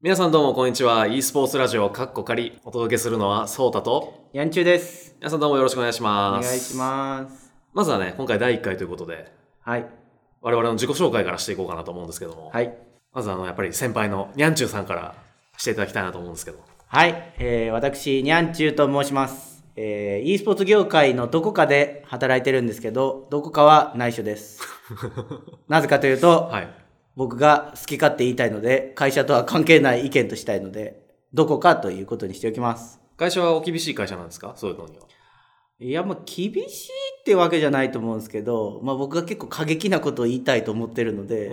皆さんどうもこんにちは。e スポーツラジオカッコ仮お届けするのはソータとやんちゅうです。皆さんどうもよろしくお願いしおます。願いします。まずはね、今回第1回ということで、はい。我々の自己紹介からしていこうかなと思うんですけども、はい。まずあの、やっぱり先輩のニャンチューさんからしていただきたいなと思うんですけど、はい。えー、私、にゃんちゅうと申します。えー、e スポーツ業界のどこかで働いてるんですけど、どこかは内緒です。なぜかというと、はい。僕が好き勝手言いたいので、会社とは関係ない意見としたいので、どこかということにしておきます。会社はお厳しい会社なんですか？そういうのには。いや、まあ、厳しいってわけじゃないと思うんですけど、まあ、僕が結構過激なことを言いたいと思ってるので、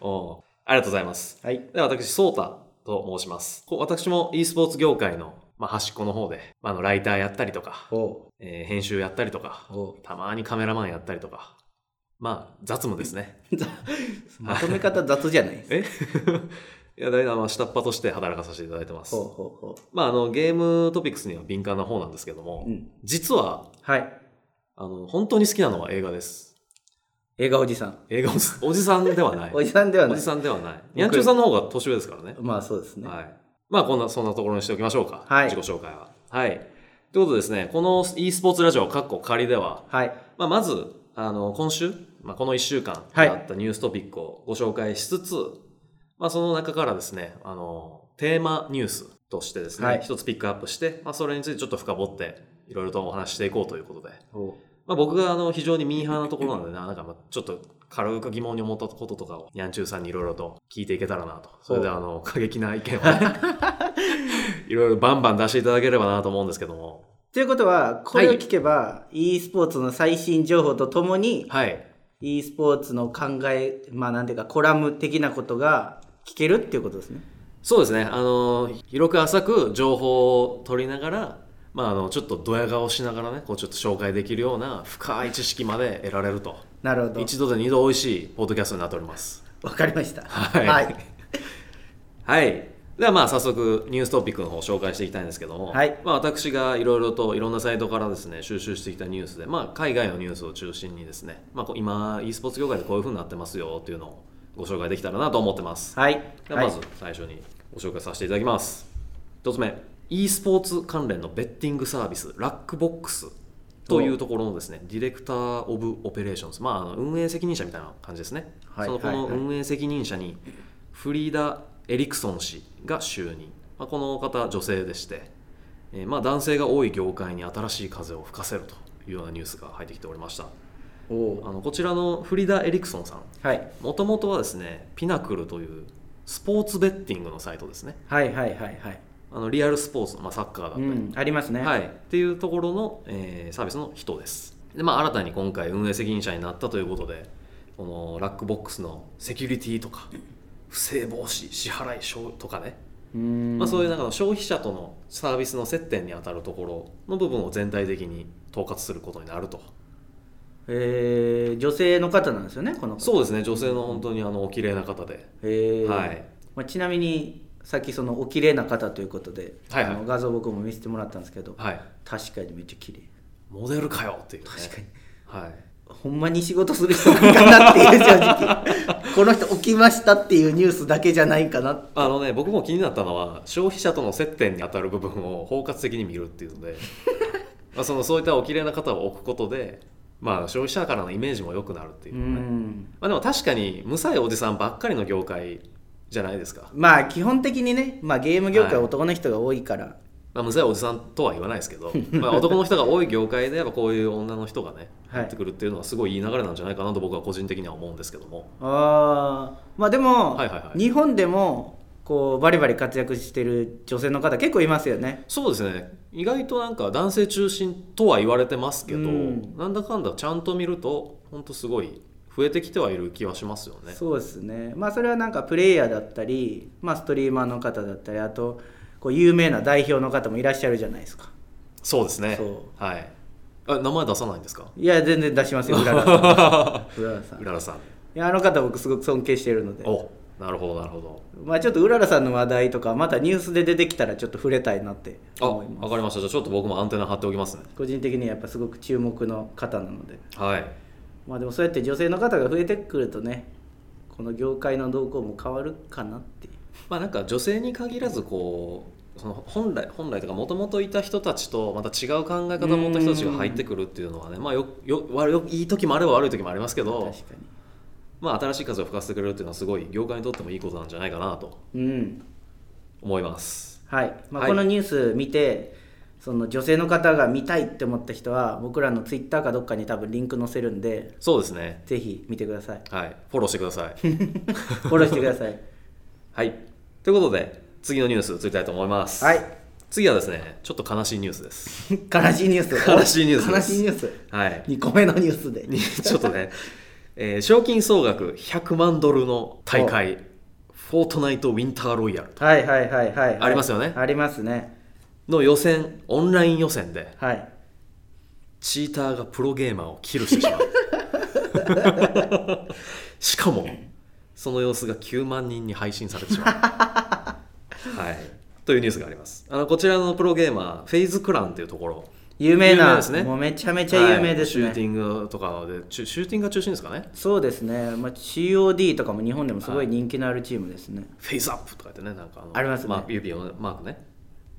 おーありがとうございます。はい。では私、ソータと申します。こ私も e スポーツ業界の、まあ、端っこの方で、まあ、あのライターやったりとか、おえー編集やったりとか、おたまにカメラマンやったりとか、まあ、雑務ですね。まとめ方雑じゃないですか。え？いや、だいたいまあ下っ端として働かさせていただいてますほう。ほうほまあ、あの、ゲームトピックスには敏感な方なんですけども、う。うん。実は、はい。あの、本当に好きなのは映画です。映画おじさん。映画おじおじさんではない。おじさんではない。おじさんではない。にゃんちゅうさんの方が年上ですからね。まあそうですね。はい。まあ、こんな、そんなところにしておきましょうか。はい自己紹介は。はい。ということでですね、この e スポーツラジオ、カッコ仮では、はい。まあ、まず、あの、今週、まあ、この1週間はい。あったニューストピックをご紹介しつつ、まあ、その中からですね、あの、テーマニュースとしてですね、はい。一つピックアップして、まあ、それについてちょっと深掘って、いろいろとお話ししていこうということで、おまあ、僕があの、非常にミーハーなところなのでな、なんかまあ、ちょっと軽く疑問に思ったこととかを、ニャンチューさんにいろいろと聞いていけたらなと。それであの、過激な意見をね、いろいろバンバン出していただければなと思うんですけども、ということは、これを聞けば、e スポーツの最新情報とともに、はい。e スポーツの考え、まあなんていうか、コラム的なことが聞けるっていうことですね。そうですね。あの、広く浅く情報を取りながら、まあ、あの、ちょっとドヤ顔しながらね、こう、ちょっと紹介できるような深い知識まで得られると。なるほど。一度で二度美味しいポッドキャストになっております。わかりました。はいはい。はい。ではまあ早速ニューストピックの方を紹介していきたいんですけども、はい。まあ、私がいろいろといろんなサイトからですね収集してきたニュースで、まあ、海外のニュースを中心にですね、まあ、今 e スポーツ業界でこういう風になってますよっていうのをご紹介できたらなと思ってます。はい。はいではまず最初にご紹介させていただきます。一つ目 e スポーツ関連のベッティングサービス Luckbox というところのですね Director of Operations、まあ、あの運営責任者みたいな感じですね、はい。そのこのはい。はい。運営責任者にフリーダ・エリクソン氏が就任、まあ、この方女性でして、えーまあ、男性が多い業界に新しい風を吹かせるというようなニュースが入ってきておりました。おあのこちらのフリーダ・エリクソンさん。はい。もともとはですねピナクルというスポーツベッティングのサイトですね。はいはいはいはい。あのリアルスポーツの、まあ、サッカーだったり、うん、ありますね。はい、っていうところの、えーサービスの人です。で、まあ、新たに今回運営責任者になったということでこのラックボックスのセキュリティとか不正防止支払い証とかね、うーん。まあ、そういうなんかの消費者とのサービスの接点に当たるところの部分を全体的に統括することになると。えー、女性の方なんですよね、この方。そうですね女性の本当にあのお綺麗な方で、えー。はい。まあ、ちなみにさっきそのお綺麗な方ということで、はいはい。あの画像僕も見せてもらったんですけど、はい。確かにめっちゃ綺麗。モデルかよっていうね。確かに。はいほんまに仕事する人なんかなっていう正直。この人起きましたっていうニュースだけじゃないかな。あのね、僕も気になったのは消費者との接点に当たる部分を包括的に見るっていうので まあそのそういったお綺麗な方を置くことで、まあ、消費者からのイメージも良くなるっていうね、ん。まあ、でも確かに無さいおじさんばっかりの業界じゃないですか、まあ基本的にね、まあ、ゲーム業界はい。は男の人が多いから、まあ、無さいおじさんとは言わないですけど まあ男の人が多い業界でやっぱこういう女の人がねはい。入ってくるっていうのはすごいいい流れなんじゃないかなと僕は個人的には思うんですけども。ああまあでも、はいはいはい。日本でもこうバリバリ活躍してる女性の方結構いますよね。そうですね。意外となんか男性中心とは言われてますけど、うん。なんだかんだちゃんと見ると本当すごい増えてきてはいる気はしますよね。そうですね。まあそれはなんかプレイヤーだったり、まあ、ストリーマーの方だったりあとこう有名な代表の方もいらっしゃるじゃないですか。そうですね。はい。あ名前出さないんですか？いや全然出しますようららさん。うららさん。いうららさん。やあの方僕すごく尊敬してるので。おなるほどなるほど。まあちょっとうららさんの話題とかまたニュースで出てきたらちょっと触れたいなってあ思います。わかりました。じゃあちょっと僕もアンテナ張っておきますね。個人的にはやっぱすごく注目の方なので。はい。まあでもそうやって女性の方が増えてくるとねこの業界の動向も変わるかなっていう。まあなんか女性に限らずこうその本来本来とかもともといた人たちとまた違う考え方を持った人たちが入ってくるっていうのはねまあよよ悪よいい時もあれば悪い時もありますけど確かに。まあ新しい風を吹かせてくれるっていうのはすごい業界にとってもいいことなんじゃないかなとうん。思います。はい、まあはい。このニュース見てその女性の方が見たいって思った人は僕らのツイッターかどっかに多分リンク載せるんでそうですね。ぜひ見てください。はい。フォローしてください。フォローしてください。はい。ということで次のニュース移りたいと思います。はい。次はですねちょっと悲しいニュースです。悲しいニュース。悲しいニュースです。悲しいニュース。はい。2個目のニュースで。に ちょっとね、えー賞金総額100万ドルの大会。フォートナイトウィンターロイヤルはいはいはいはい、はい、ありますよね。ありますね。の予選オンライン予選で。はい。チーターがプロゲーマーをキルしてしまう。しかもその様子が9万人に配信されてしまうはい。というニュースがあります。あのこちらのプロゲーマーフェイズクランっていうところ。有名な。ですね。もうめちゃめちゃ有名ですね、はい。シューティングとかでシューティングが中心ですかね。そうですね、まあ、COD とかも日本でもすごい人気のあるチームですね、フェイスアップとか言ってねなんかあのありますね。まあ、指のマークね。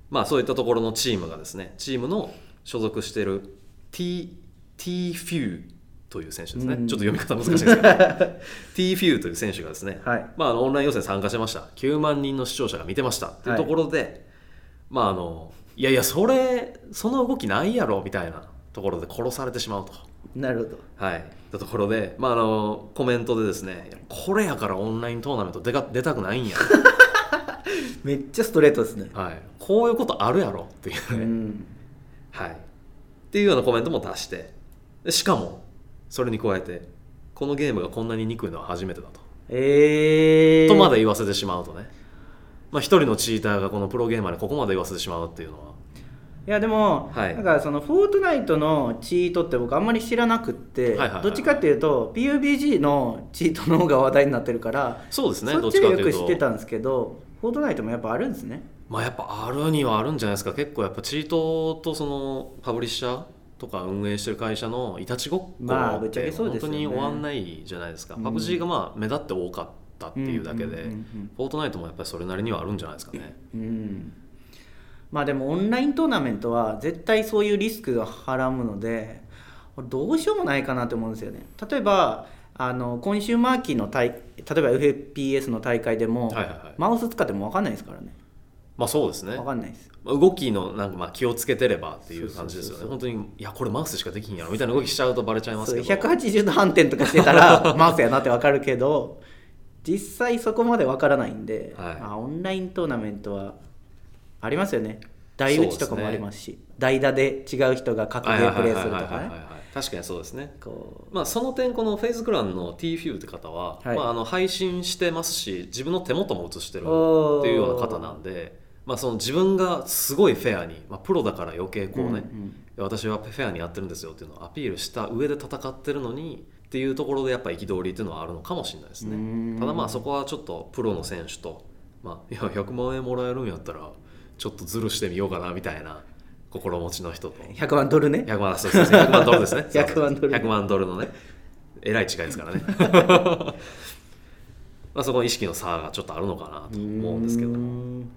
まあそういったところのチームがですねチームの所属している T, T フューという選手ですね、うん。ちょっと読み方難しいですけど。T フューという選手がですね、はい。まあ、オンライン予選参加してました。9万人の視聴者が見てました。っていうところで、まああのいやいやそれその動きないやろみたいなところで殺されてしまうと。なるほど。はい、たところで、まあ、あのコメントでですねこれやからオンライントーナメント出か出たくないんや、めっちゃストレートですね。はい、こういうことあるやろっていう。ね、うん。はい、っていうようなコメントも出して。でしかもそれに加えてこのゲームがこんなに憎いのは初めてだと、えー、とまで言わせてしまうとね。まあ、一人のチーターがこのプロゲーマーにここまで言わせてしまうっていうのは。いやでも、はい。なんかそのフォートナイトのチートって僕あんまり知らなくって、はいはいはい。どっちかっていうと PUBG のチートの方が話題になってるからそうですねそっどっちでよく知ってたんですけどフォートナイトもやっぱあるんですね。まあやっぱあるにはあるんじゃないですか。結構やっぱチートとそのパブリッシャーとか運営してる会社のいたちごっこって本当に終わんないじゃないですか、うん。パブ G がまあ目立って多かったっていうだけで、フォートナイトもやっぱりそれなりにはあるんじゃないですかね。うん。まあでもオンライントーナメントは絶対そういうリスクがはらむのでどうしようもないかなと思うんですよね。例えばあのコンシューマー機の大例えば FPS の大会でも、マウス使っても分かんないですからねまあそうですね。分かんないです。まあ動きのなんかまあ気をつけてればっていう感じですよね。本当にいやこれマウスしかできんやろみたいな動きしちゃうとバレちゃいますけど。180度反転とかしてたら マウスやなって分かるけど実際そこまで分からないんで、はい。まあ、オンライントーナメントはありますよね。台打ちとかもありますし代打で違う人が格ゲープレイするとかね。確かにそうですね。こまあ、その点このフェイズクランの T フューって方は、はい。まあ、あの配信してますし自分の手元も映してるっていうような方なんで、まあ、その自分がすごいフェアに、まあ、プロだから余計こうね、うんうん。私はフェアにやってるんですよっていうのをアピールした上で戦ってるのにっていうところでやっぱ憤りっていうのはあるのかもしれないですね。ただまあそこはちょっとプロの選手と、まあ、いや100万円もらえるんやったらちょっとズルしてみようかなみたいな心持ちの人と。う100万ドルね。100万そうですね。100万ドルですね。100万ドル100万ドルのね。えらい違いですからね。まあそこの意識の差がちょっとあるのかなと思うんですけど。うーん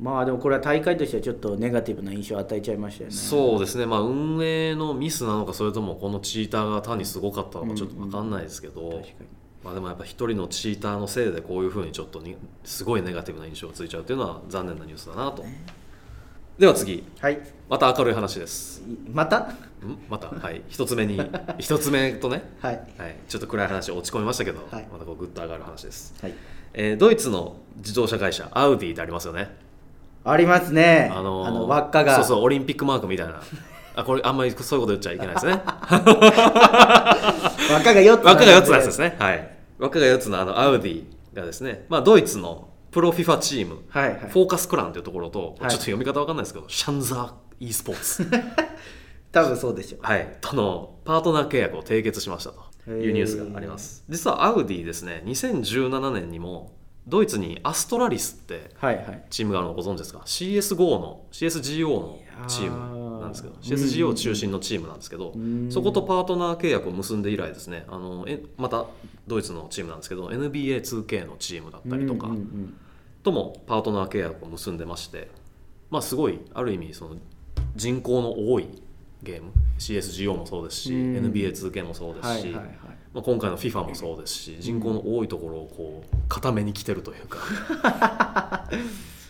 まあでもこれは大会としてはちょっとネガティブな印象を与えちゃいましたよね。そうですね。まあ運営のミスなのかそれともこのチーターが単にすごかったのかちょっと分かんないですけど、確かに。まあ、でもやっぱ一人のチーターのせいでこういうふうにちょっとにすごいネガティブな印象がついちゃうっていうのは残念なニュースだなと、では次。はい。また明るい話です。いまた？ん？また？はい。一つ目に 一つ目とね。はい。はい、ちょっと暗い話落ち込みましたけど、はい。またこうグッと上がる話です、はい。えードイツの自動車会社アウディってありますよねありますね。あのー輪っかが。そうそうオリンピックマークみたいな。あこれあんまりそういうこと言っちゃいけないですね。輪っかが4つ輪っかが4つのやつですね。はい。輪っかが4つのあのアウディがですね、まあ、ドイツのプロフィファチーム、はいはい。フォーカスクランというところと、はい。ちょっと読み方わかんないですけどシャンザー e スポーツ。多分そうでしょう。はい、とのパートナー契約を締結しましたというニュースがあります。実はアウディですね2017年にもドイツにアストラリスってはいはい。チームがあるのご存知ですか？CSGO の CSGO のチームなんですけど CSGO 中心のチームなんですけどんそことパートナー契約を結んで以来ですね。あのえまたドイツのチームなんですけど NBA2K のチームだったりとか、ともパートナー契約を結んでましてまあすごいある意味その人口の多いゲーム。CSGO もそうですし、うん。NBA2K もそうですし、はいはいはいまあ、今回の FIFA もそうですし人口の多いところをこう固めに来てるというか。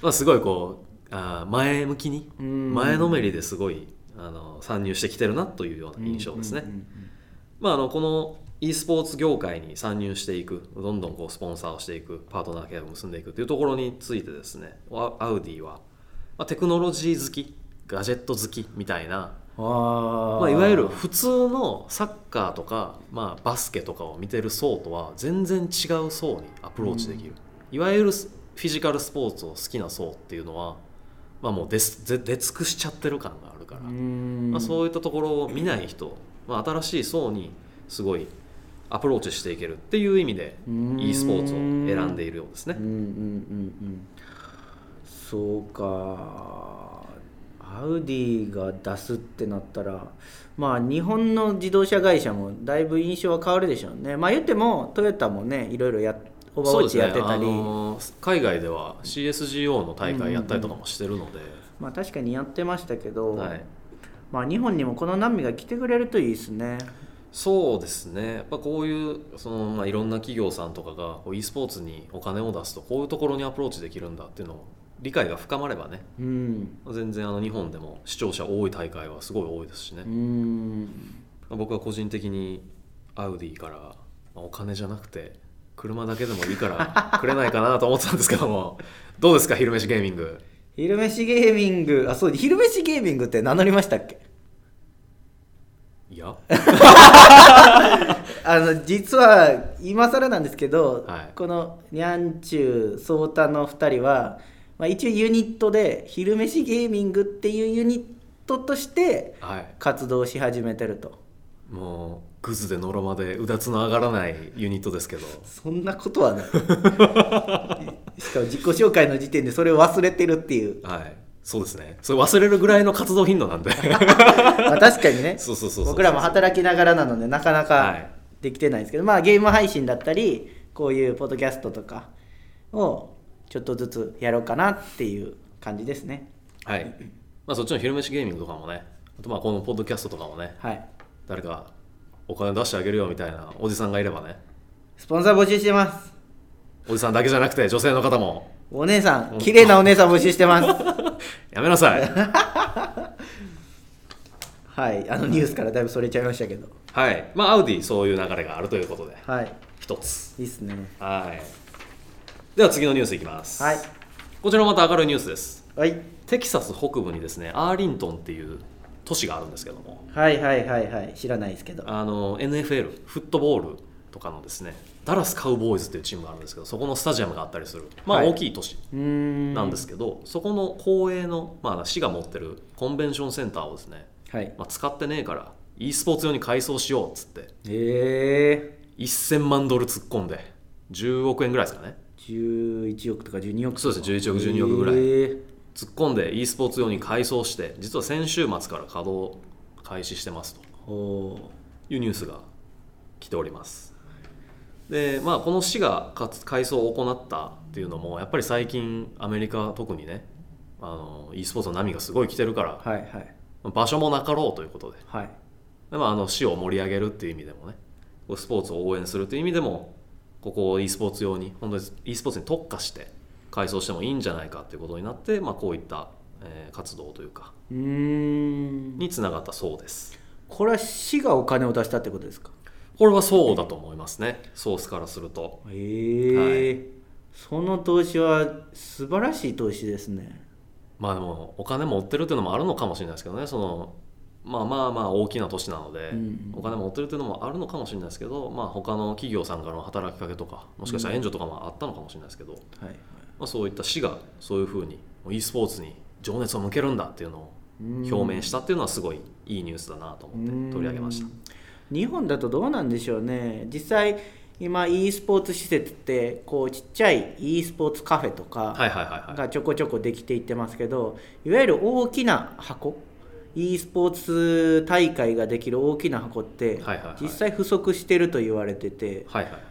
まあすごいこうあー前向きにうん。前のめりですごいあの参入してきてるなというような印象ですね。まあ、あのこの e スポーツ業界に参入していくどんどんこうスポンサーをしていくパートナー契約を結んでいくというところについてですねアアウディは、まあ、テクノロジー好きガジェット好きみたいなまあ、いわゆる普通のサッカーとか、まあ、バスケとかを見てる層とは全然違う層にアプローチできる、いわゆるフィジカルスポーツを好きな層っていうのは、まあ、もう出す出出尽くしちゃってる感があるから、うん。まあ、そういったところを見ない人、まあ、新しい層にすごいアプローチしていけるっていう意味でうん。e スポーツを選んでいるようですね。うん。うんうんうん。そうかアウディが出すってなったらまあ日本の自動車会社もだいぶ印象は変わるでしょうね。まあ言ってもトヨタもねいろいろやオーバーウォッチやってたり、ねあのー海外では CSGO の大会やったりとかもしてるので、まあ確かにやってましたけど、はい、まあ日本にもこの波が来てくれるといいですね。そうですね。やっぱこういうその、まあ、いろんな企業さんとかがこう e スポーツにお金を出すとこういうところにアプローチできるんだっていうのを理解が深まればねうん。全然あの日本でも視聴者多い大会はすごい多いですしね。う、ん。まあ僕は個人的にアウディから、まあお金じゃなくて車だけでもいいからくれないかなと思ってたんですけども。どうですか昼飯ゲーミング？昼飯ゲーミング？あそう昼飯ゲーミングって名乗りましたっけ？いや。あの実は今更なんですけど、はい。このにゃんちゅうそうたの2人は、まあ、一応ユニットで昼飯ゲーミングっていうユニットとしてはい。活動し始めてると。もうグズでノロまでうだつの上がらないユニットですけど。そんなことはない。しかも自己紹介の時点でそれを忘れてるっていう、はい。そうですね。それ忘れるぐらいの活動頻度なんで。まあ、確かにね。そうそうそうそう。僕らも働きながらなのでなかなはかい。できてないですけど、まあゲーム配信だったりこういうポッドキャストとかをちょっとずつやろうかなっていう感じですね。はい、まあ、そっちの昼飯ゲーミングとかもね。あとまあこのポッドキャストとかもね。はい。誰かお金出してあげるよみたいなおじさんがいればね。スポンサー募集してます。おじさんだけじゃなくて女性の方も。お姉さん綺麗なお姉さん募集してます。やめなさい。はい。あのニュースからだいぶそれちゃいましたけど。はい。まあアウディそういう流れがあるということで。はい。一つ。いいっすね。はいでは次のニュースいきます。はい。こちらもまた明るいニュースです。はい。テキサス北部にですねアーリントンっていう都市があるんですけども。はいはいはいはい。知らないですけど。あの NFL フットボールとかのですねダラスカウボーイズっていうチームがあるんですけどそこのスタジアムがあったりする。まあはい。大きい都市うーん。なんですけど、そこの公営の、まあ、市が持ってるコンベンションセンターをですね、はい。まあ、使ってねえから e スポーツ用に改装しようっつってええ1000万ドル突っ込んで10億円ぐらいですかね11億とか12億そうです11億12億ぐらい。えー。突っ込んで e スポーツ用に改装して実は先週末から稼働開始してますと。ほいうニュースが来ております。でまあこの市がかつ改装を行ったっていうのもやっぱり最近アメリカ特にねあの e スポーツの波がすごい来てるからうはいはい。場所もなかろうということで。はい。で、まあ、あの市を盛り上げるっていう意味でもねスポーツを応援するという意味でもここを e スポーツ用に本当に e スポーツに特化して改装してもいいんじゃないかということになって、まあ、こういった、えー活動というかうーん。につながったそうです。これは市がお金を出したってことですか？これはそうだと思いますね。ソースからすると。ええその投資は素晴らしい投資ですね。まあでもお金持ってるっていうのもあるのかもしれないですけどね。そのまあまあまあ大きな都市なので、うんお金持ってるっていうのもあるのかもしれないですけど、まあ、他の企業さんからの働きかけとかもしかしたら援助とかもあったのかもしれないですけど、はいまあ、そういった市がそういうふうに e スポーツに情熱を向けるんだっていうのを表明したっていうのはすごいいいニュースだなと思って取り上げました。うん日本だとどうなんでしょうね。実際今 e スポーツ施設ってこうちっちゃい e スポーツカフェとかはいはいはいはい。がちょこちょこできていってますけどいわゆる大きな箱 e スポーツ大会ができる大きな箱って実際不足してると言われててはいはいはい。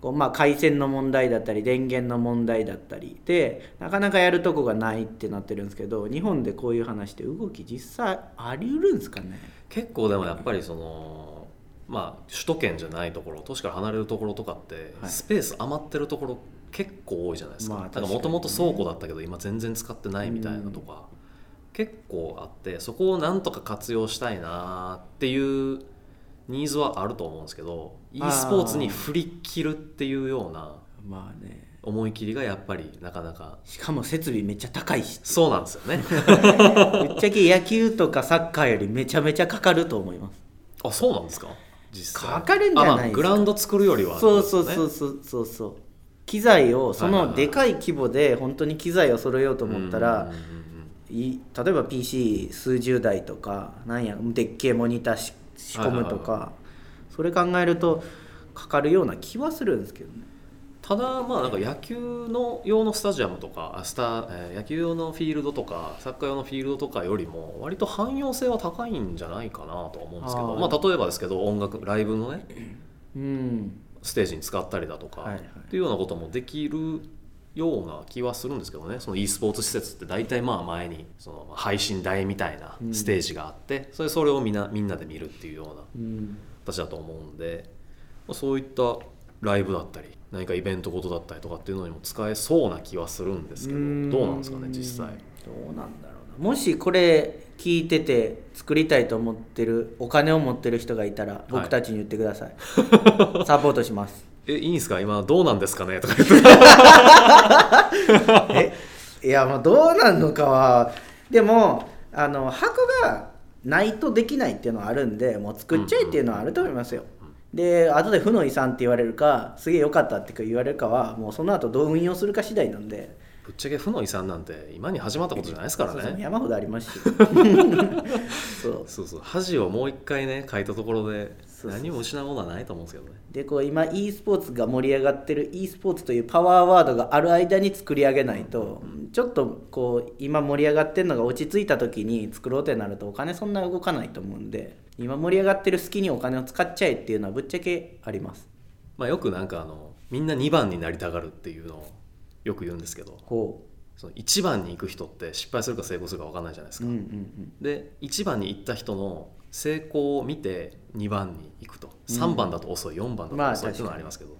こうまあ回線の問題だったり電源の問題だったりでなかなかやるとこがないってなってるんですけど日本でこういう話って動き実際あり得るんですかね？結構でもやっぱりそのまあ首都圏じゃないところ都市から離れるところとかって、はい。スペース余ってるところ結構多いじゃないですか,、まあなんか確かに。もともと倉庫だったけど今全然使ってないみたいなとか、結構あってそこをなんとか活用したいなっていうニーズはあると思うんですけど e スポーツに振り切るっていうようなまあね。思い切りがやっぱりなかなかしかも設備めっちゃ高いし。そうなんですよね。ぶっちゃけ野球とかサッカーよりめちゃめちゃかかると思います。あそうなんですか？実際。かかるんじゃないですか。あまあグラウンド作るよりは、そうそうそうそうそうそう。機材をそはいはいはい。のでかい規模で本当に機材を揃えようと思ったらうんうんうんうん。い例えば PC 数十台とかなんやでっけえモニターし仕込むとかそれ考えるとかかるような気はするんですけどね。ただまあなんか野球の用のスタジアムとかあスタ、えー野球用のフィールドとかサッカー用のフィールドとかよりも割と汎用性は高いんじゃないかなとは思うんですけどまあ、例えばですけど音楽ライブのねうん。ステージに使ったりだとか、はいはい。っていうようなこともできるような気はするんですけどね。その e スポーツ施設って大体まあ前にその配信台みたいなステージがあって、それそれをみんなみんなで見るっていうようなうん。形だと思うんで、まあ、そういったライブだったり何かイベントごとだったりとかっていうのにも使えそうな気はするんですけどうん。どうなんですかね実際。どうなんだろうな。もしこれ聞いてて作りたいと思ってるお金を持ってる人がいたら僕たちに言ってください、サポートしますえいいんですか？今どうなんですかね？とか。言ってえいやもうどうなんのかはでもあの箱がないとできないっていうのはあるんでもう作っちゃえっていうのはあると思いますよ、で後で負の遺産って言われるかすげえ良かったって言われるかはもうその後どう運用するか次第なんで。ぶっちゃけ負の遺産なんて今に始まったことじゃないですからね。山ほどありますし。そう。そうそう。恥をもう一回ね書いたところでそう何も失うものはないと思うんですけどね。でこう今 e スポーツが盛り上がってる e スポーツというパワーワードがある間に作り上げないとちょっとこう今盛り上がってるのが落ち着いた時に作ろうってなるとお金そんな動かないと思うんで今盛り上がってる好きにお金を使っちゃえっていうのはぶっちゃけあります。まあよくなんかあのみんな2番になりたがるっていうのをよく言うんですけどこその1番に行く人って失敗するか成功するか分かんないじゃないですか、ううんうんうん。で1番に行った人の成功を見て2番に行くと。3番だと遅い、4番だまあと遅いっていうのはありますけど、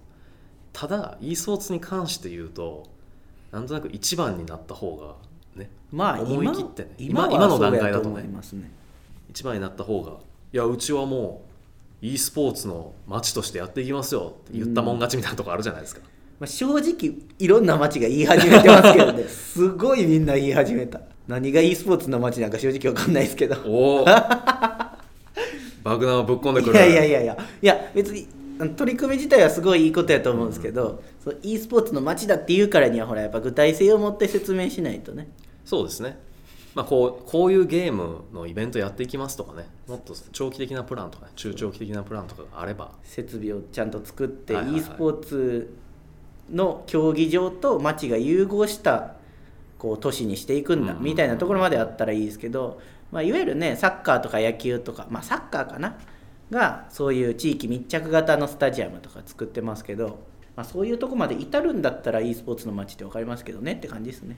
ただ e スポーツに関して言うとなんとなく1番になった方がねまあ思い今切ってね。今は今今の段階だとね思いますね。1番になった方がいやうちはもう e スポーツの街としてやっていきますよって言ったもん勝ちみたいなとこあるじゃないですか、まあ、正直いろんな街が言い始めてますけどね。すごいみんな言い始めた。何が e スポーツの街なんか正直わかんないですけど。おお爆弾をぶっ込んでくる。いやいやいやいや。いや別に取り組み自体はすごいいいことやと思うんですけど、そう e スポーツの街だって言うからにはほらやっぱ具体性を持って説明しないとね。そうですね、まあ、こうこういうゲームのイベントやっていきますとかね。もっと長期的なプランとか、ね、中長期的なプランとかがあれば。設備をちゃんと作って、はいはいはい。e スポーツの競技場と街が融合したこう都市にしていくんだみたいなところまであったらいいですけど、まあ、いわゆるねサッカーとか野球とかまあサッカーかな？がそういう地域密着型のスタジアムとか作ってますけど、まあ、そういうとこまで至るんだったら e スポーツの街って分かりますけどねって感じですね。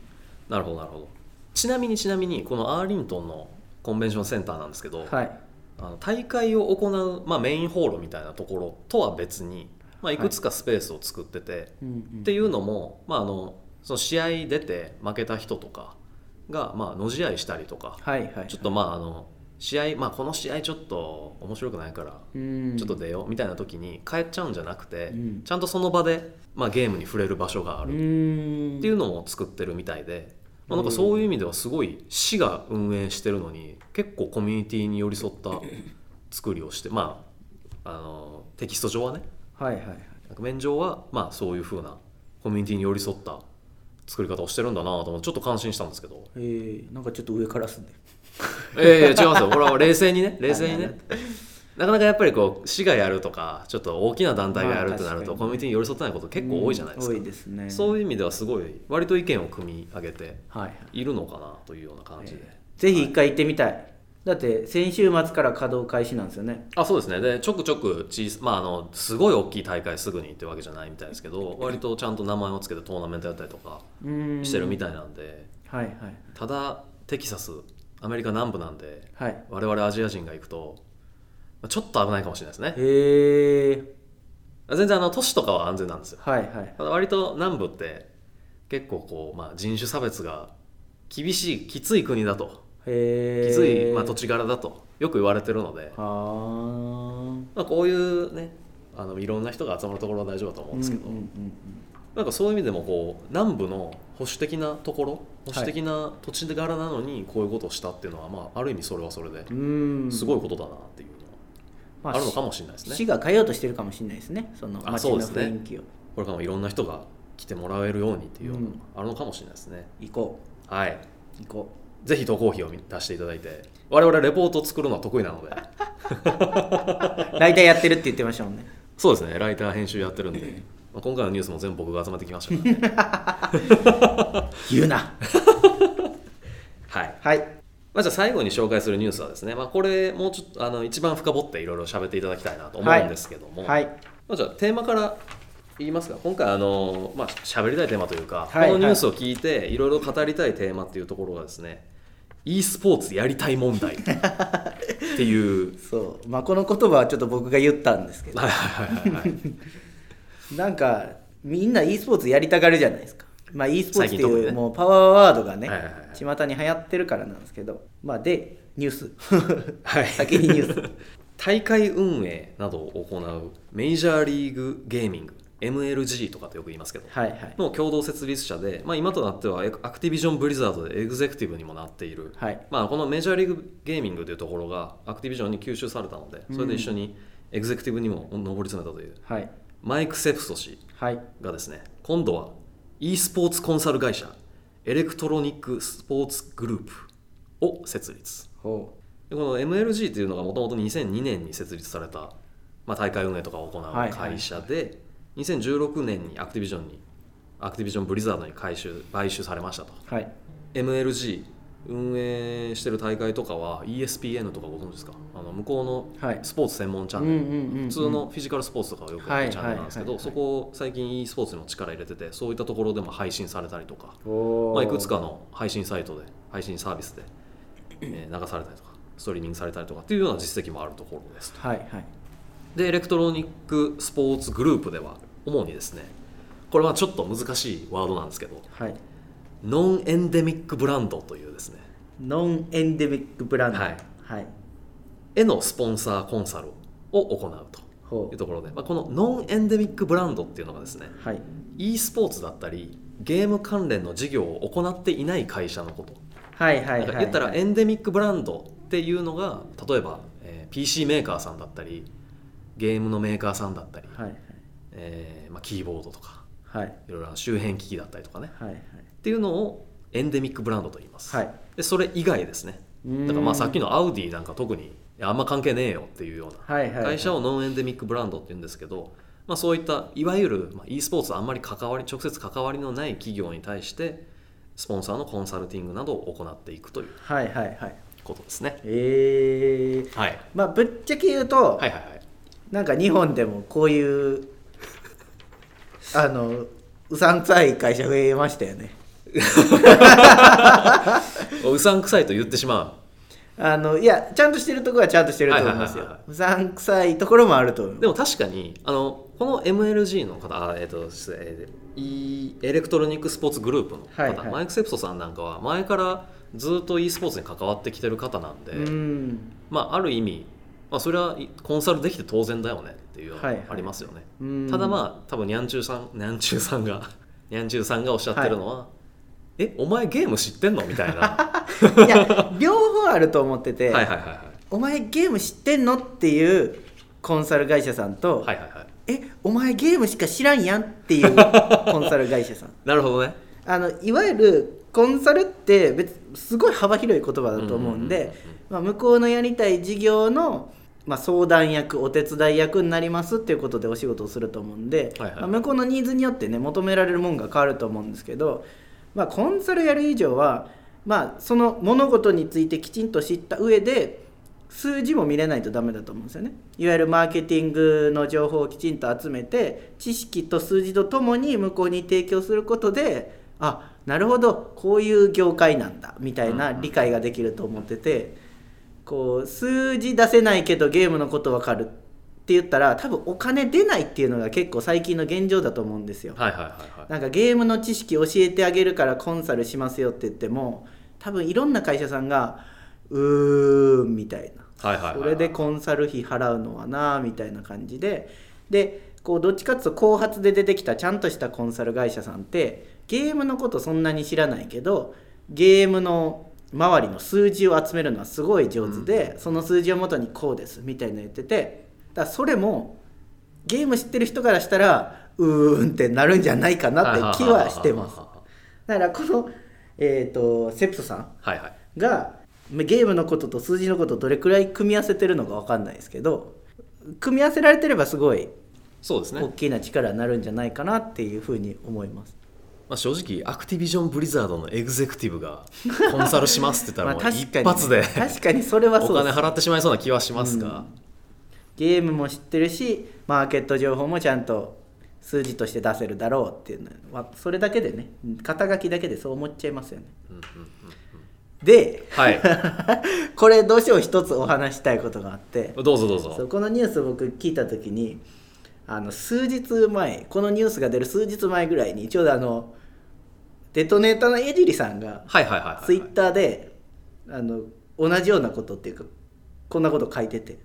なるほどなるほど。ちなみにちなみにこのアーリントンのコンベンションセンターなんですけど、はい。あの大会を行う、まあ、メインホールみたいなところとは別に、まあ、いくつかスペースを作ってて、うんうん。っていうのも、まあ、あのその試合出て負けた人とかが、まあ、の試合したりとかはいはいちょっとまああの試合、まあ、この試合ちょっと面白くないからうん。ちょっと出ようみたいな時に帰っちゃうんじゃなくて、うん。ちゃんとその場で、まあ、ゲームに触れる場所があうるっていうのも作ってるみたいで、まあ、なんかそういう意味ではすごい市が運営してるのに結構コミュニティに寄り添った 作りをしてまああのテキスト上はね。はいはいはい。面上はまあそういうふうなコミュニティに寄り添った作り方をしてるんだなと思ってちょっと感心したんですけど。えー、なんかちょっと上からすんで。ええ違いますよ。これは冷静にね 冷静にね。なかなかやっぱりこう市がやるとかちょっと大きな団体がやるってなると、コミュニティに寄り添ってないこと結構多いじゃないですか、うん多いですね。そういう意味ではすごい割と意見を組み上げてはいはい。いるのかなというような感じで、ぜひ一回行ってみたい、だって先週末から稼働開始なんですよね。あそうですね。でちょくちょく小さまああのすごい大きい大会すぐにってわけじゃないみたいですけど割とちゃんと名前をつけてトーナメントやったりとかうん。してるみたいなんで。はいはい。ただテキサスアメリカ南部なんではい。我々アジア人が行くとまあちょっと危ないかもしれないですね。へえ全然あの都市とかは安全なんですよ。はいはい。ただ割と南部って結構こう、まあ、人種差別が厳しいきつい国だときつい、まあ、土地柄だとよく言われてるので、まあ、こういうねあのいろんな人が集まるところは大丈夫だと思うんですけど、うんうんなんかそういう意味でもこう南部の保守的なところ保守的な土地柄なのにこういうことをしたっていうのは、まあ、ある意味それはそれでうんうん。すごいことだなっていうのまはあるのかもしれないですね。市が変えようとしてるかもしれないですね。そのあ街の雰囲気を、これからもいろんな人が来てもらえるようにっていうのがあるのかもしれないですね。行こはい。う行こぜひ投稿費を出していただいて我々レポートを作るのは得意なので。う大体やってるって言ってましたもんね。そうですね。ライター編集やってるんで、まあ、今回のニュースも全部僕が集めてきましたから、ね、言うな。はい、はい。まあ、じゃあ最後に紹介するニュースはですね、まあ、これもうちょっとあの一番深掘っていろいろ喋っていただきたいなと思うんですけども、はい。まあ、じゃあテーマから言いますか？今回あの、まあ喋りたいテーマというか、はいこのニュースを聞いていろいろ語りたいテーマっていうところがですね e スポーツやりたい問題っていう。そう。まあこの言葉はちょっと僕が言ったんですけど。はいはいはいはい なんかみんな e スポーツやりたがるじゃないですか。まあ e スポーツっていう、もうパワーワードがね、はいはいはい。巷に流行ってるからなんですけど。まあでニュース。はい。先にニュース。大会運営などを行うメジャーリーグゲーミング MLG とかってよく言いますけどはいはい。の共同設立者で、まあ、今となってはアクティビジョン・ブリザードでエグゼクティブにもなっている、はい。まあ、このメジャーリーグゲーミングというところがアクティビジョンに吸収されたのでそれで一緒にエグゼクティブにも上り詰めたという。はい。マイク・セプソ氏はい。がですね今度は e スポーツコンサル会社エレクトロニック・スポーツグループを設立。ほでこの MLG というのがもともと2002年に設立された、まあ、大会運営とかを行うはい。会社で、2016年にアクティビジョンにアクティビジョン・ブリザードに買収買収されましたと。うはい。MLG 運営してる大会とかは ESPN とかご存知ですか？あの向こうのはい。スポーツ専門チャンうんネル、普通のフィジカルスポーツとかをよくやるチャンネルなんですけど、そこを最近 e スポーツにも力入れててそういったところでも配信されたりとか、まあ、いくつかの配信サイトで配信サービスで、えー流されたりとかストリーミングされたりとかっていうような実績もあるところですと。はいはい。で Electronic Sports Group では主にですねこれはちょっと難しいワードなんですけどはい。 non-endemic brand というですね non-endemic brand。はい。はい。へのスポンサーコンサルを行うとほいうところで、まあ、この non-endemic brand っていうのがですねうはい。e スポーツだったりゲーム関連の事業を行っていない会社のこと。はいはいはい言ったらエンデミックブランドっていうのが例えば、えー PC メーカーさんだったりゲームのメーカーさんだったり、はいえーまあ、キーボードとかはい。いろいろな周辺機器だったりとかね。はいはい。っていうのをエンデミックブランドと言います、はい。でそれ以外ですね。だからまあさっきのアウディなんか特にあんま関係ねえよっていうようない会社をノンエンデミックブランドって言うんですけど、まあ、そういったいわゆる、まあ、e スポーツあんまり関わり直接関わりのない企業に対してスポンサーのコンサルティングなどを行っていくというはいはいはい。ことですね。えー、はい、まあぶっちゃけ言うと、はいはいはい。なんか日本でもこういうあのうさんくさい会社増えましたよね。うさんくさいと言ってしまあのいやちゃんとしてるところはちゃんとしてると思いますよ。はいうさんくさいところもあると思う。うでも確かにあのこの MLG の方あ、えーとえー E Electronic Sports Group の方、はいはい。マイク・セプソさんなんかは前からずっと e スポーツに関わってきてる方なんで、うん。まあ、ある意味、まあ、それはコンサルできて当然だよねっていうのありますよね、うん。ただまあ多分ニャンチューさんニャンチューさんが ニャンチューさんがおっしゃってるのは、えお前ゲーム知ってんの？みたいな。は いや両方あると思ってて、いはいはいはい。お前ゲーム知ってんの？っていうコンサル会社さんと、はいはいはい。えお前ゲームしか知らんやんっていう コンサル会社さん。なるほどね。あのいわゆるコンサルって別すごい幅広い言葉だと思うんで、まあ、向こうのやりたい事業の、まあ、相談役お手伝い役になりますっていうことでお仕事をすると思うんで、はいはい。まあ、向こうのニーズによってね求められるもんが変わると思うんですけど、まあ、コンサルやる以上はまあその物事についてきちんと知った上で数字も見れないとダメだと思うんですよね。いわゆるマーケティングの情報をきちんと集めて知識と数字とともに向こうに提供することであなるほどこういう業界なんだみたいな理解ができると思っててこう数字出せないけどゲームのこと分かるって言ったら多分お金出ないっていうのが結構最近の現状だと思うんですよ。はいはいはいはい。なんかゲームの知識教えてあげるからコンサルしますよって言っても多分いろんな会社さんがうーんみたいな。はいはいはいはい。それでコンサル費払うのはなみたいな感じで。でこうどっちかっていうと後発で出てきたちゃんとしたコンサル会社さんってゲームのことそんなに知らないけどゲームの周りの数字を集めるのはすごい上手で、その数字をもとにこうですみたいなの言っててだからそれもゲーム知ってる人からしたらうーんってなるんじゃないかなって気はしてます。だからこの、えー、とセプトさんはいはい。がゲームのことと数字のことをどれくらい組み合わせてるのか分かんないですけど組み合わせられてればすごいそうですね。大きな力になるんじゃないかなっていうふうに思います。まあ、正直アクティビジョン・ブリザードのエグゼクティブがコンサルしますって言ったら 一発で確かにそれはおそうです。金払ってしまいそうな気はしますが、ゲームも知ってるしマーケット情報もちゃんと数字として出せるだろうっていうのはそれだけでね肩書きだけでそう思っちゃいますよね。ではい。これどうしよう一つお話したいことがあって。どうぞどうぞ。そうこのニュース僕聞いた時にあの数日前このニュースが出る数日前ぐらいにちょうどあのデトネーターの江尻さんがはいはいはいはいツイッターであの同じようなことっていうかこんなこと書いてて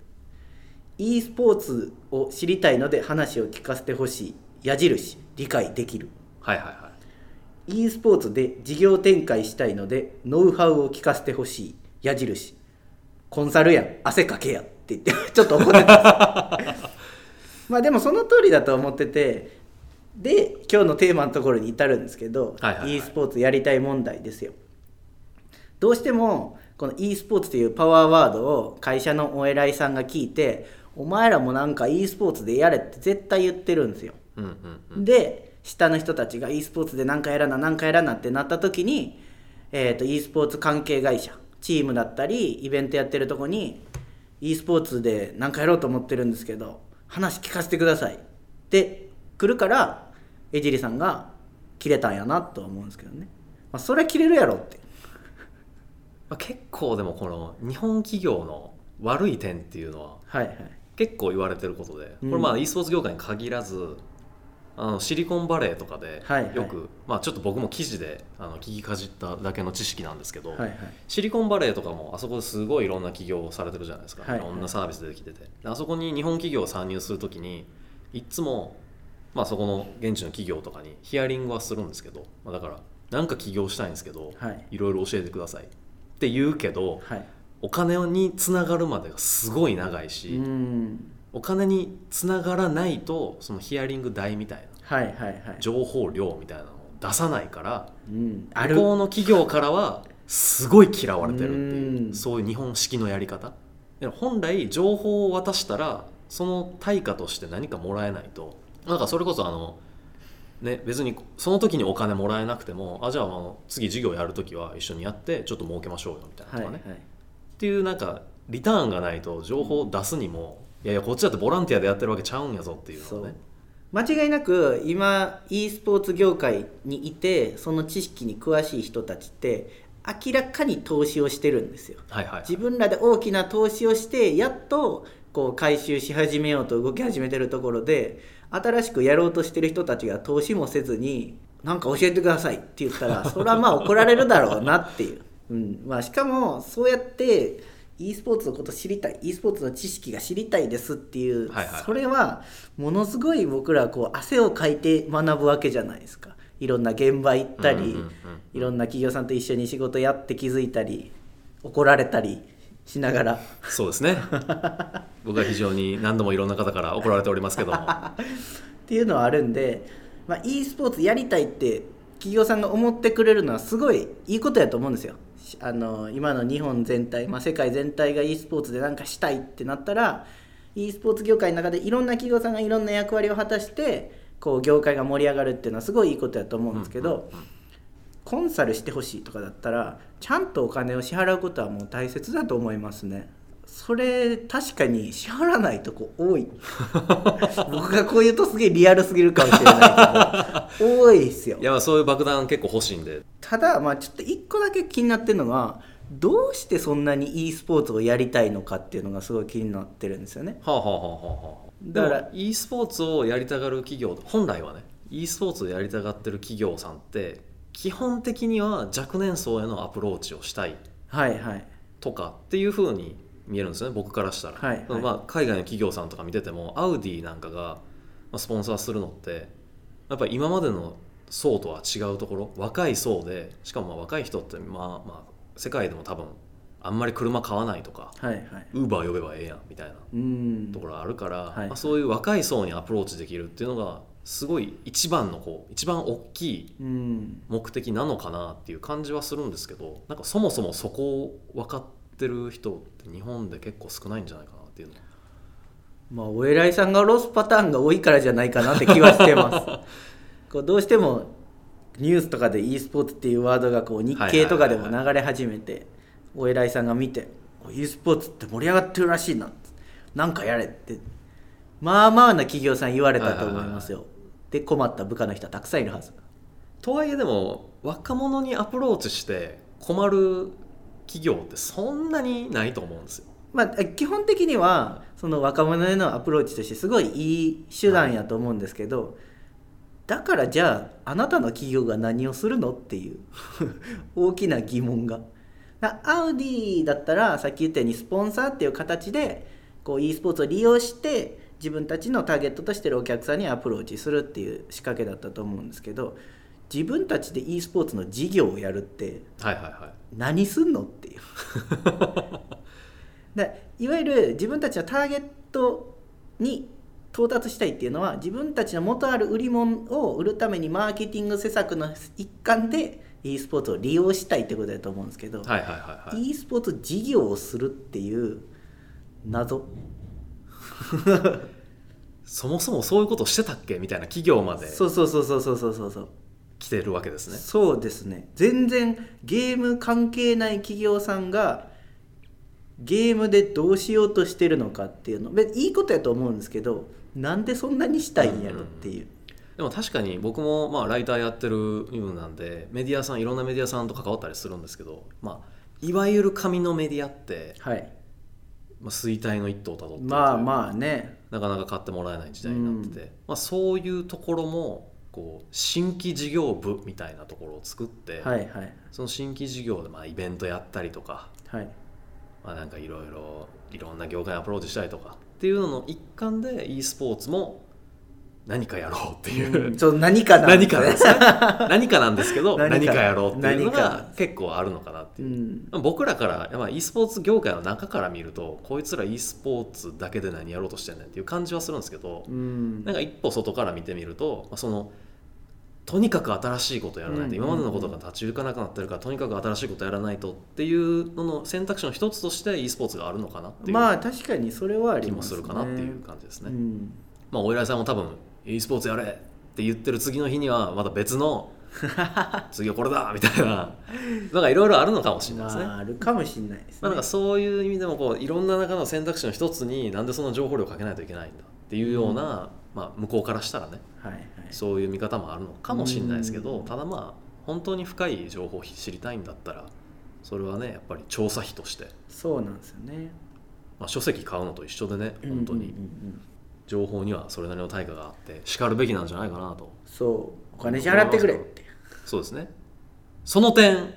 e スポーツを知りたいので話を聞かせてほしい矢印理解できる。はいはいはい。e スポーツで事業展開したいのでノウハウを聞かせてほしい矢印。コンサルやん汗かけやって言ってちょっと怒ってた まあでもその通りだと思っててで今日のテーマのところに至るんですけど、はいはいはい。e スポーツやりたい問題ですよ。どうしてもこの e スポーツというパワーワードを会社のお偉いさんが聞いてお前らもなんか e スポーツでやれって絶対言ってるんですよ。うんうんで下の人たちが e スポーツで何かやらな何かやらなってなった時に、えー、と e スポーツ関係会社チームだったりイベントやってるとこに e スポーツで何かやろうと思ってるんですけど話聞かせてくださいって来るから江尻さんが切れたんやなとは思うんですけどね、まあ、それは切れるやろって。まあ、結構でもこの日本企業の悪い点っていうのははいはい。結構言われてることで、うん。これまあ e スポーツ業界に限らずあのシリコンバレーとかでよく、まあ、ちょっと僕も記事であの聞きかじっただけの知識なんですけど、シリコンバレーとかもあそこですごいいろんな企業をされてるじゃないですか、はいい。ろんなサービス出てきてて。であそこに日本企業を参入するときにいっつも、まあ、そこの現地の企業とかにヒアリングはするんですけど、まあ、だからなんか起業したいんですけど、はい。いろいろ教えてください。って言うけどはい。お金につながるまでがすごい長いうし、ん。お金につながらないとそのヒアリング代みたいなはいはいはい。情報量みたいなのを出さないからうん。向こうの企業からはすごい嫌われてるっていううん。そういう日本式のやり方。本来情報を渡したらその対価として何かもらえないとなんかそれこそあのね別にその時にお金もらえなくてもあじゃああの次授業やる時は一緒にやってちょっと儲けましょうよみたいなとかね、はいはい。っていうなんかリターンがないと情報を出すにもいやいやこっちだってボランティアでやってるわけちゃうんやぞっていうのをね。間違いなく今 e スポーツ業界にいてその知識に詳しい人たちって明らかに投資をしてるんですよ。はいはい。自分らで大きな投資をしてやっとこう回収し始めようと動き始めてるところで新しくやろうとしてる人たちが投資もせずに何か教えてくださいって言ったらそれはまあ怒られるだろうなっていう、うん。まあ、しかもそうやって e スポーツのこと知りたい e スポーツの知識が知りたいですっていう、はいはい。それはものすごい僕らはこう汗をかいて学ぶわけじゃないですか。いろんな現場行ったり、うんうんうん。いろんな企業さんと一緒に仕事やって気づいたり怒られたりしながら。そうですね。僕は非常に何度もいろんな方から怒られておりますけども。っていうのはあるんで、まあ、e スポーツやりたいって企業さんが思ってくれるのはすごいいいことやと思うんですよ。しあの今の日本全体、まあ、世界全体が e スポーツで何かしたいってなったら e スポーツ業界の中でいろんな企業さんがいろんな役割を果たしてこう業界が盛り上がるっていうのはすごいいいことやと思うんですけど、コンサルしてほしいとかだったらちゃんとお金を支払うことはもう大切だと思いますね。それ確かに支払わないとこ多い。僕がこう言うとすげえリアルすぎるかもしれないけど多いですよ。いやまあそういう爆弾結構欲しいんで。ただまあちょっと一個だけ気になってるのがどうしてそんなに e スポーツをやりたいのかっていうのがすごい気になってるんですよね。はあはあはあはあはあ。だから e スポーツをやりたがる企業本来はね e スポーツをやりたがってる企業さんって基本的には若年層へのアプローチをしたい。はいはい。とかっていう風に見えるんですよね僕からしたら、はいはい。まあ、海外の企業さんとか見ててもアウディなんかがまあスポンサーするのってやっぱり今までの層とは違うところ若い層でしかもまあ若い人ってまあまあ世界でも多分あんまり車買わないとかはいはい。ウーバー呼べばええやんみたいなうん。ところあるから、はい。まあ、そういう若い層にアプローチできるっていうのがすごい一番のこう一番大きいうん。目的なのかなっていう感じはするんですけどなんかそもそもそこを分かってる人って日本で結構少ないんじゃないかなっていうのは。まあお偉いさんがロスパターンが多いからじゃないかなって気はしてます。こうどうしてもニュースとかで e スポーツっていうワードがこう日経とかでも流れ始めてお偉いさんが見て「e スポーツって盛り上がってるらしいな」なんかやれってまあまあな企業さん言われたと思いますよ、で困った部下の人はたくさんいるはずとはいえでも若者にアプローチして困る企業ってそんなにないと思うんですよまあ、基本的にはその若者へのアプローチとしてすごいいい手段やと思うんですけど、だからじゃああなたの企業が何をするのっていう 大きな疑問が。だアウディだったらさっき言ったようにスポンサーっていう形でこう e スポーツを利用して自分たちのターゲットとしてるお客さんにアプローチするっていう仕掛けだったと思うんですけど自分たちで e スポーツの事業をやるってはいはいはい。何すんのっていう。でいわゆる自分たちのターゲットに到達したいっていうのは自分たちの元ある売り物を売るためにマーケティング施策の一環で e スポーツを利用したいってことだと思うんですけど、はいはいはいはい。e スポーツ事業をするっていう謎 そもそもそういうことしてたっけみたいな企業までそうそうそうそうそうそうそう。そう来てるわけですね。そうですね。全然ゲーム関係ない企業さんがゲームでどうしようとしてるのかっていうの。いいことやと思うんですけどなんでそんなにしたいんやろっていう、でも確かに僕もまあライターやってる部分なんでメディアさんいろんなメディアさんと関わったりするんですけど、まあ、いわゆる紙のメディアって、はいまあ、衰退の一途をたどってまあまあね。なかなか買ってもらえない時代になってて、まあ、そういうところもこう新規事業部みたいなところを作って、はいはい。その新規事業でまあイベントやったりとか、はい。まあ、なんかいろいろいろんな業界にアプローチしたりとかっていうのの一環で e スポーツも何かやろうっていう、うん。そう何かなん何かなんですね。何かなんです けど何か。やろうっていうのが結構あるのかなってういう、ん。僕らからまあ e スポーツ業界の中から見るとこいつら e スポーツだけで何やろうとしてんねんっていう感じはするんですけど、うん。なんか一歩外から見てみると、まあ、そのとにかく新しいことやらないと、うん。今までのことが立ち行かなくなってるからとにかく新しいことやらないとっていうのの選択肢の一つとして e スポーツがあるのかなっていうまあ確かにそれはあり気もますすねるかなっていう感じですね。うん。まあお偉いさんも多分 e スポーツやれって言ってる次の日にはまた別の 次はこれだみたいななんかいろいろあるのかもしれないですね。まああるかもしれないですね、まあ、なんかそういう意味でもこういろんな中の選択肢の一つになんでその情報量をかけないといけないんだっていうような、まあ、向こうからしたらねはいはい。そういう見方もあるのかもしれないですけど、うん。ただまあ本当に深い情報を知りたいんだったらそれはねやっぱり調査費として、そうなんですよね。まあ、書籍買うのと一緒でね本当にうんうんうん。うん情報にはそれなりの対価があってしかるべきなんじゃないかなと。そう。お金支払ってくれって。そうですね。その点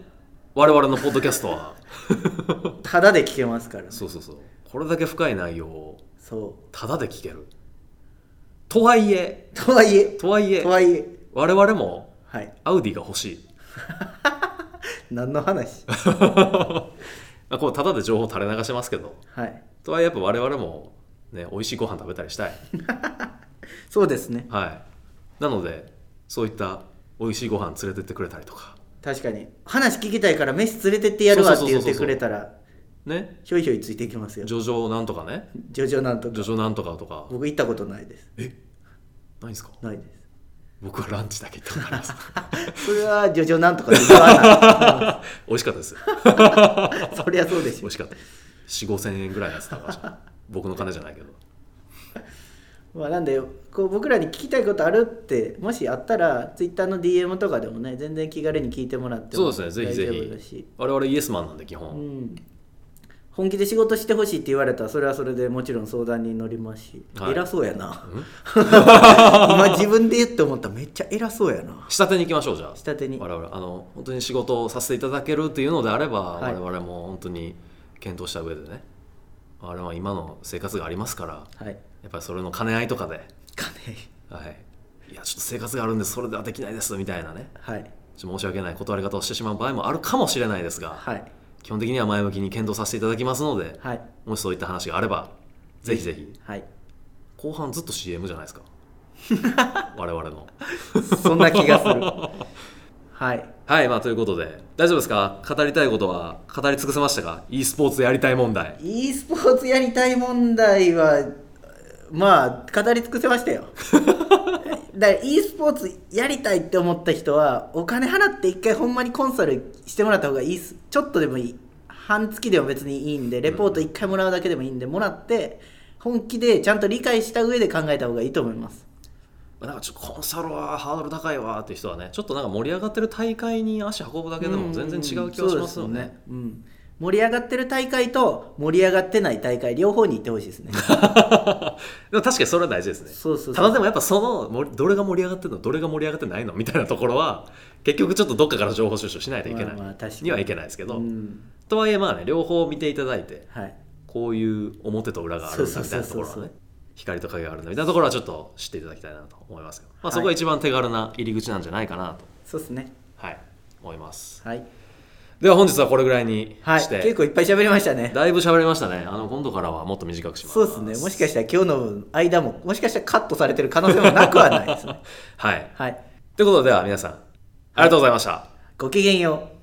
我々のポッドキャストは。ただで聞けますからね。そうそうそう。これだけ深い内容をそタダで聞ける。とはいえうとはいえ。とはいえとはいえ。我々もはい。アウディが欲しい。何の話？まあこうタダで情報垂れ流してますけど。はい。とはいえやっぱ我々もね美味しいご飯食べたりしたい。そうですね。はい。なのでそういった美味しいご飯連れてってくれたりとか。確かに。話聞きたいから飯連れてってやるわって言ってくれたらね。ひょいひょいついていきますよ。ジョジョなんとかね。ジョジョなんとか。ジョジョなんとかとか。僕行ったことないです。え？ないんですか？ないです。僕はランチだけ行ったことあります。それはジョジョなんとかで言わな 美味しかったです。いそりゃそうでしょ。美味しかった4 5千円ぐらいのやつだから僕の金じゃないけど。まあ、なんでこう僕らに聞きたいことあるってもしあったらツイッターの DM とかでもね全然気軽に聞いてもらってもそうですね。ぜひぜひ。我々イエスマンなんで基う本、ん、本気で仕事してほしいって言われたらそれはそれでもちろん相談に乗りますし、はい。偉そうやな。今自分で言って思っためっちゃ偉そうやな。下手に行きましょうじゃあ。下手に。我々。あの本当に仕事をさせていただけるっていうのであれば、はい。我々も本当に検討した上でね我々は今の生活がありますからはい。やっぱりそれの兼ね合いとかで、金はい、いやちょっと生活があるんでそれではできないです。みたいなね。はい。ちょっと申し訳ない断り方をしてしまう場合もあるかもしれないですが、はい。基本的には前向きに検討させていただきますので、はい。もしそういった話があればぜひぜひ。はい。後半ずっと CM じゃないですか。我々の。そんな気がするはい。はいまあということで。大丈夫ですか？語りたいことは語り尽くせましたか？e スポーツやりたい問題。e スポーツやりたい問題はまあ語り尽くせましたよ。だから e スポーツやりたいって思った人はお金払って一回ほんまにコンサルしてもらった方がいいっす。ちょっとでもいい。半月でも別にいいんでレポート一回もらうだけでもいいんでもらって本気でちゃんと理解した上で考えた方がいいと思います。まあなんかちょっとコンサルはハードル高いわって人はねちょっとなんか盛り上がってる大会に足運ぶだけでも全然違う気がしますよね,、うんそうですうん、盛り上がってる大会と盛り上がってない大会両方に行ってほしいですね。でも確かにそれは大事ですね。そうそうそう。ただでもやっぱそのもどれが盛り上がってるのどれが盛り上がってないのみたいなところは結局ちょっとどっかから情報収集しないといけない、まあに。にはいけないですけど、うん。とはいえまあね両方見ていただいてはい。こういう表と裏があるみたいなところはそうそうそうね光と影があるんだみたいなところはちょっと知っていただきたいなと思いますけど、まあ、はいそこが一番手軽な入り口なんじゃないかなと、そうですね。はい、思います。はい、では本日はこれぐらいにはい、して、結構いっぱい喋りましたね。だいぶ喋りましたね。あの今度からはもっと短くします。そうですね。もしかしたら今日の間ももしかしたらカットされてる可能性もなくはないですね。はい。はい。ということででは皆さんありがとうございました、ごきげんよう